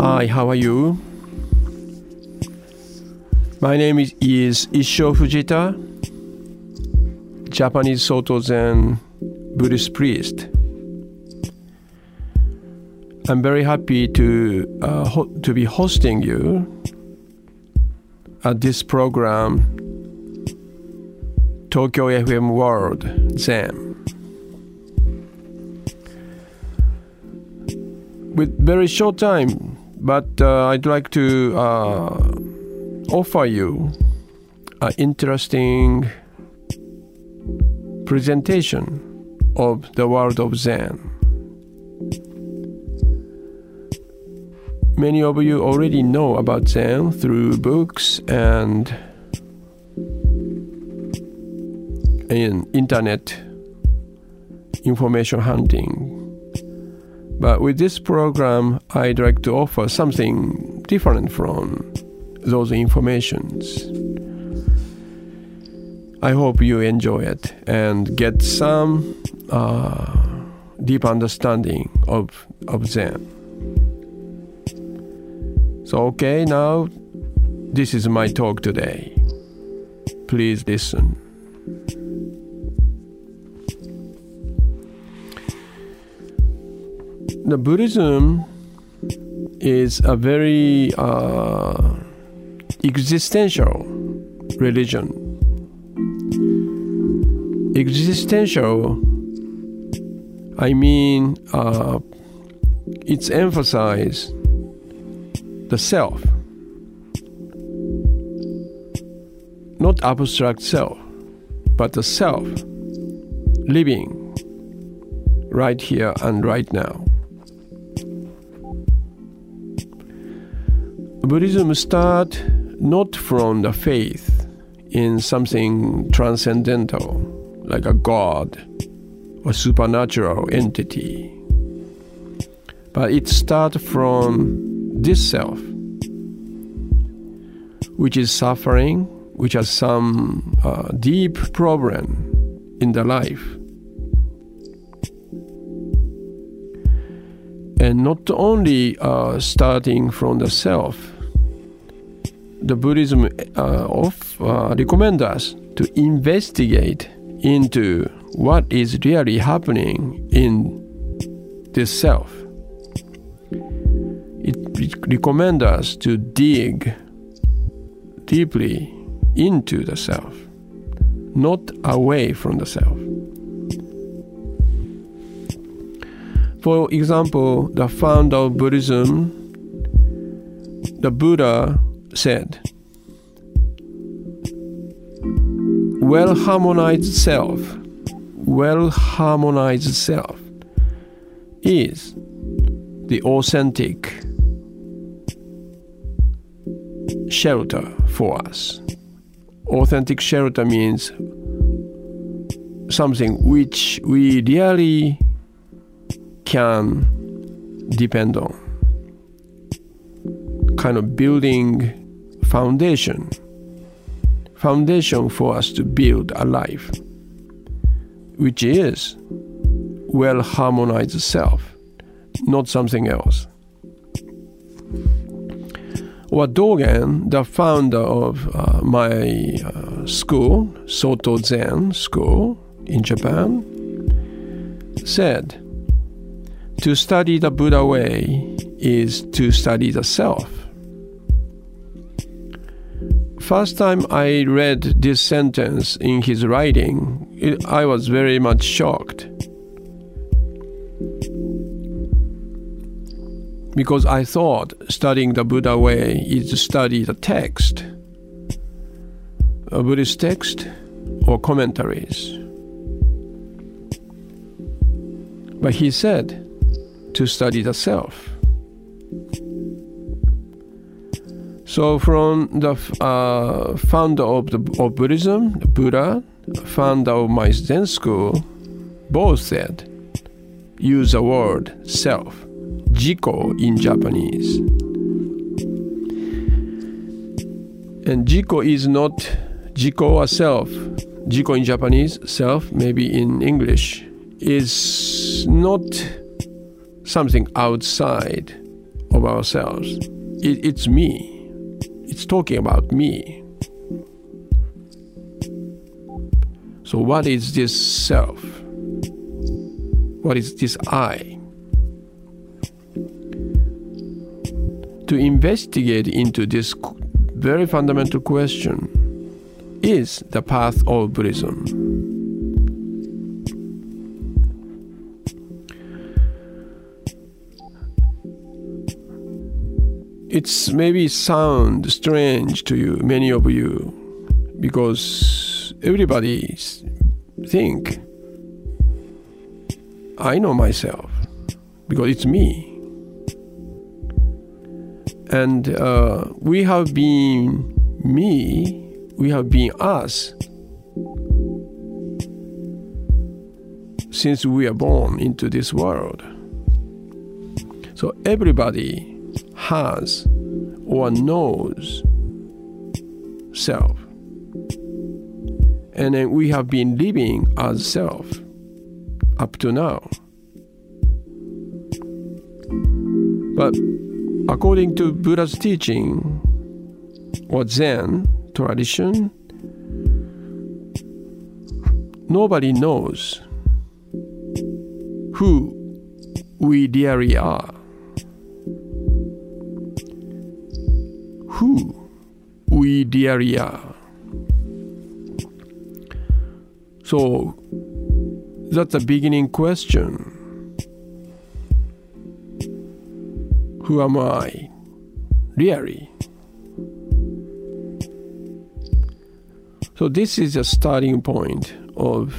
Hi, how are you? My name is, is Issho Fujita, Japanese Soto Zen Buddhist priest. I'm very happy to uh, to be hosting you at this program, Tokyo FM World Zen. With very short time, but uh, I'd like to uh, offer you an interesting presentation of the world of Zen. Many of you already know about Zen through books and in internet information hunting. But with this program, I'd like to offer something different from those informations. I hope you enjoy it and get some uh, deep understanding of, of Zen. So, okay, now this is my talk today. Please listen. The Buddhism is a very uh, existential religion. Existential, I mean, uh, it's emphasize the self, not abstract self, but the self living right here and right now. Buddhism start not from the faith in something transcendental, like a god or supernatural entity, but it start from this self, which is suffering, which has some uh, deep problem in the life. And not only uh, starting from the self, the Buddhism uh, of, uh, recommend us to investigate into what is really happening in this self. It re- recommend us to dig deeply into the self, not away from the self. For example, the founder of Buddhism, the Buddha said, well harmonized self, well harmonized self is the authentic shelter for us. Authentic shelter means something which we really can depend on. Kind of building foundation. Foundation for us to build a life, which is well harmonized self, not something else. What Dogen, the founder of uh, my uh, school, Soto Zen school in Japan, said, to study the Buddha way is to study the self. First time I read this sentence in his writing, it, I was very much shocked. Because I thought studying the Buddha way is to study the text, a Buddhist text or commentaries. But he said to study the self. So, from the uh, founder of, the, of Buddhism, Buddha, founder of my Zen school, both said, use the word self, jiko in Japanese. And jiko is not jiko or self. Jiko in Japanese, self, maybe in English, is not something outside of ourselves. It, it's me. It's talking about me. So, what is this self? What is this I? To investigate into this very fundamental question is the path of Buddhism. It's maybe sound strange to you, many of you, because everybody think I know myself because it's me. And uh, we have been me, we have been us since we are born into this world. So everybody has or knows self. And then we have been living as self up to now. But according to Buddha's teaching or Zen tradition, nobody knows who we really are. Are. So that's a beginning question. Who am I? Really? So, this is a starting point of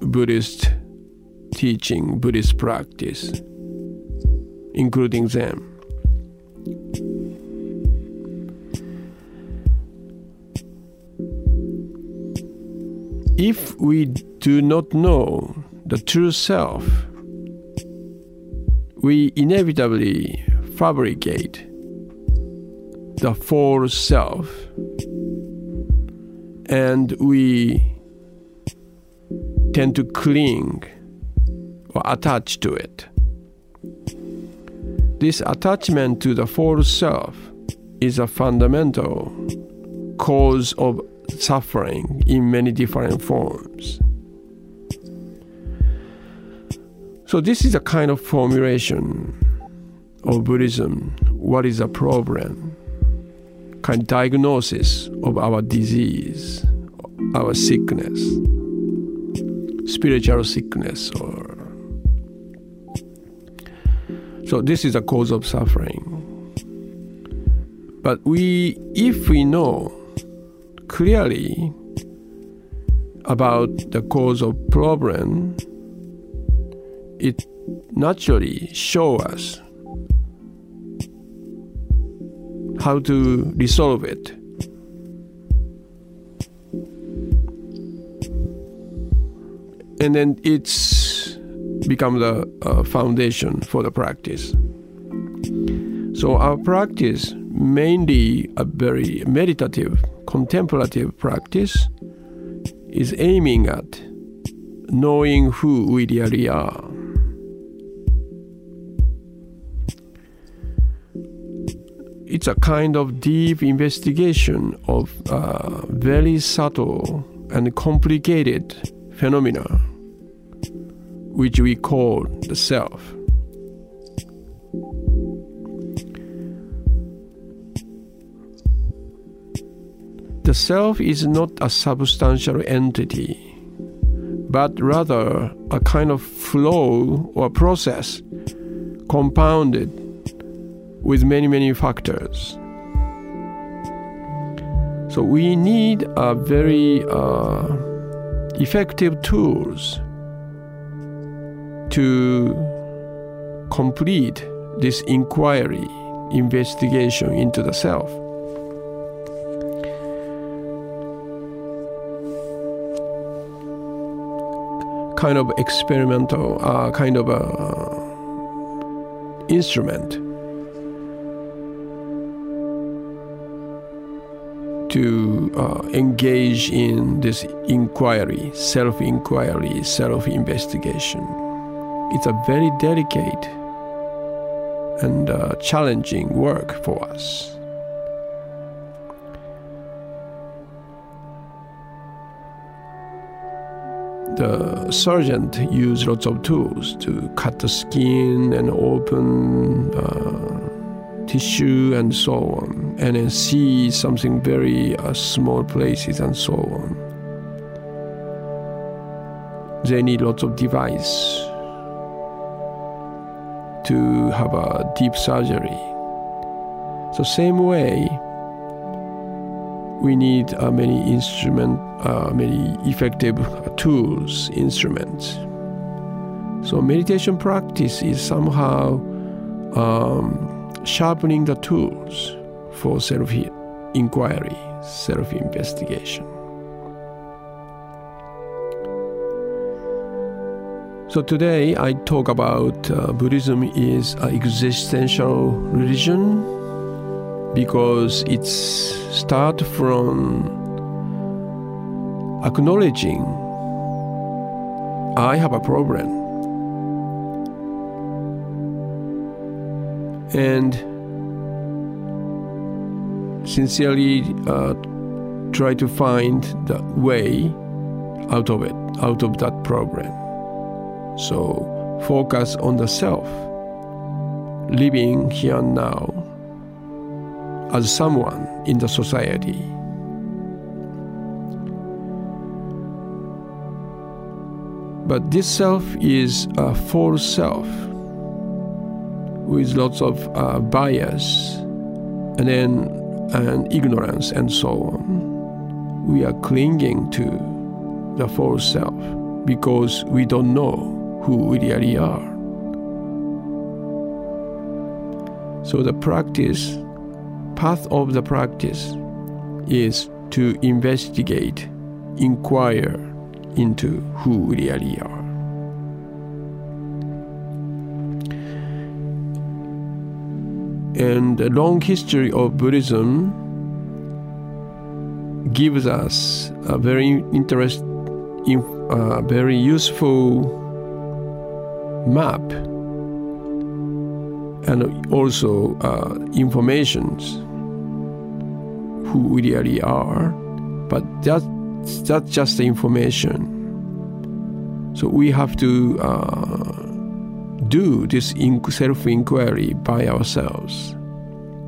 Buddhist teaching, Buddhist practice, including Zen. If we do not know the true self, we inevitably fabricate the false self and we tend to cling or attach to it. This attachment to the false self is a fundamental cause of suffering in many different forms. So, this is a kind of formulation of Buddhism. What is a problem? Kind of diagnosis of our disease, our sickness, spiritual sickness, or so this is a cause of suffering. But we, if we know clearly about the cause of problem, it naturally show us how to resolve it. And then it's become the uh, foundation for the practice. So our practice mainly a very meditative, contemplative practice is aiming at knowing who we really are. It's a kind of deep investigation of uh, very subtle and complicated phenomena, which we call the self. The self is not a substantial entity, but rather a kind of flow or process compounded with many, many factors. So we need a very uh, effective tools to complete this inquiry, investigation into the self. Kind of experimental, uh, kind of a instrument to uh, engage in this inquiry, self inquiry, self investigation. It's a very delicate and uh, challenging work for us. The surgeon used lots of tools to cut the skin and open uh, tissue and so on, and then see something very uh, small places and so on. They need lots of device to have a deep surgery. The same way, we need uh, many instrument, uh, many effective tools, instruments. So meditation practice is somehow um, sharpening the tools for self inquiry, self investigation. So today I talk about uh, Buddhism is an existential religion because it's start from acknowledging I have a problem. And sincerely uh, try to find the way out of it, out of that problem. So focus on the self, living here and now as someone in the society. But this self is a false self with lots of uh, bias and then and ignorance and so on. We are clinging to the false self because we don't know who we really are. So the practice, path of the practice, is to investigate, inquire into who we really are. And the long history of Buddhism gives us a very interest, uh, very useful map and also uh, informations who we really are but that, that's just the information. So we have to uh, do this self-inquiry by ourselves.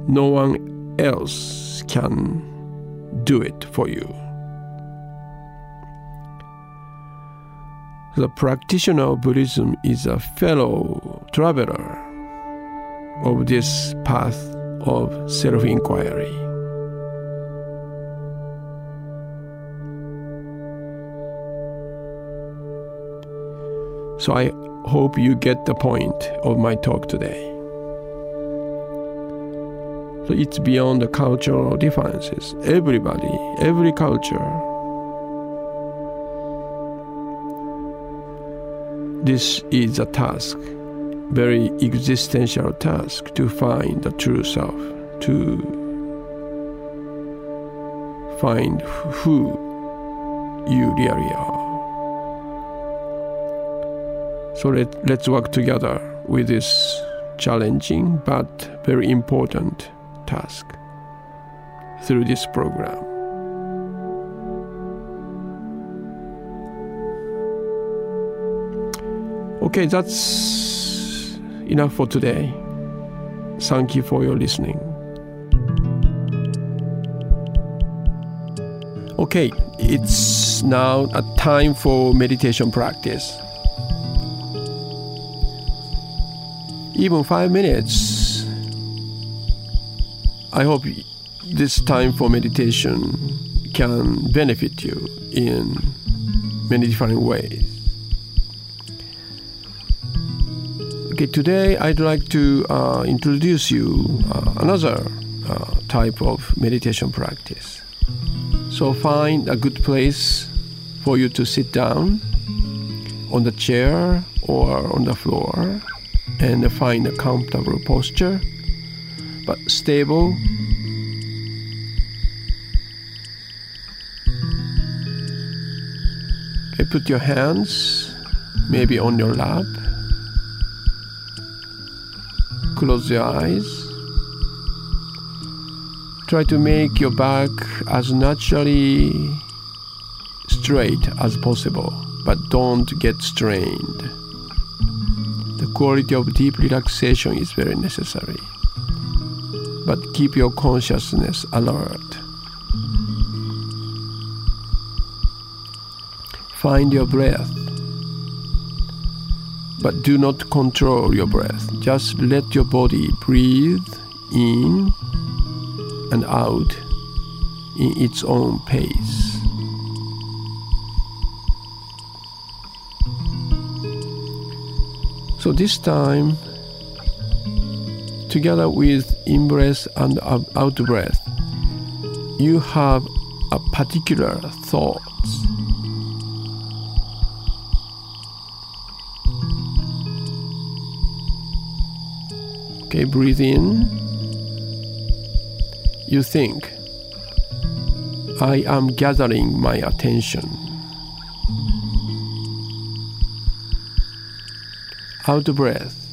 No one else can do it for you. The practitioner of Buddhism is a fellow traveler of this path of self inquiry. So I hope you get the point of my talk today. So it's beyond the cultural differences. Everybody, every culture This is a task, very existential task to find the true self, to find who you really are. So let, let's work together with this challenging but very important task through this program. Okay, that's enough for today. Thank you for your listening. Okay, it's now a time for meditation practice. Even five minutes. I hope this time for meditation can benefit you in many different ways. Okay, today I'd like to uh, introduce you uh, another uh, type of meditation practice. So find a good place for you to sit down on the chair or on the floor and find a comfortable posture but stable. Okay, put your hands maybe on your lap. Close your eyes. Try to make your back as naturally straight as possible, but don't get strained. The quality of deep relaxation is very necessary, but keep your consciousness alert. Find your breath, but do not control your breath. Just let your body breathe in and out in its own pace. So this time, together with in breath and out breath, you have a particular thought. Okay, breathe in. You think, I am gathering my attention. Out breath.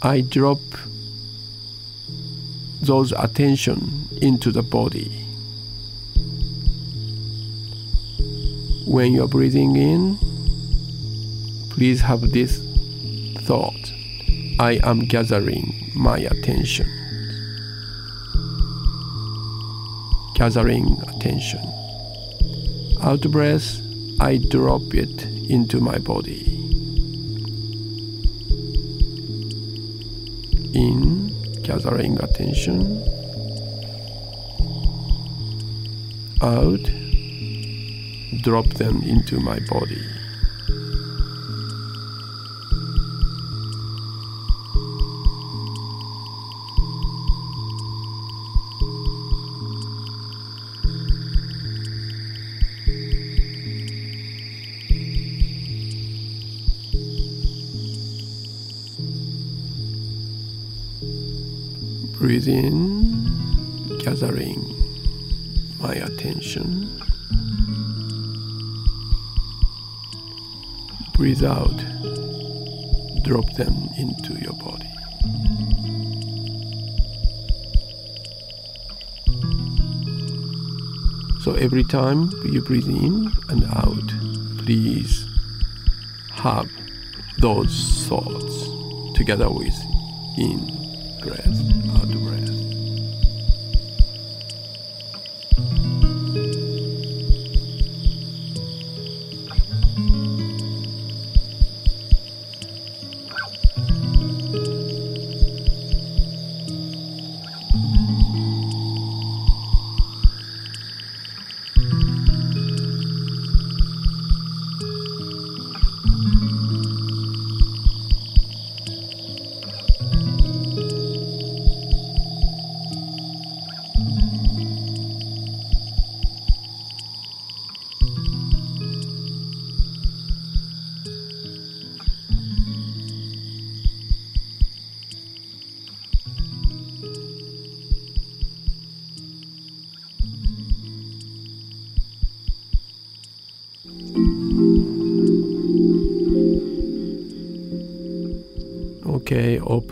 I drop those attention into the body. When you're breathing in, please have this thought I am gathering my attention. Gathering attention. Out breath, I drop it into my body. In, gathering attention. Out, drop them into my body. Breathe in, gathering my attention. Breathe out, drop them into your body. So every time you breathe in and out, please have those thoughts together with in breath.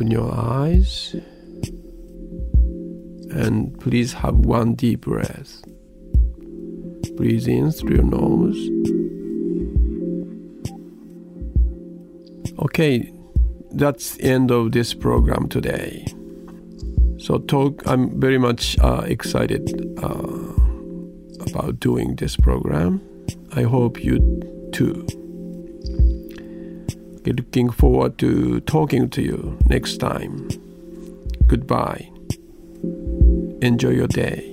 Open your eyes and please have one deep breath. Breathe in through your nose. Okay, that's the end of this program today. So talk. I'm very much uh, excited uh, about doing this program. I hope you too. Looking forward to talking to you next time. Goodbye. Enjoy your day.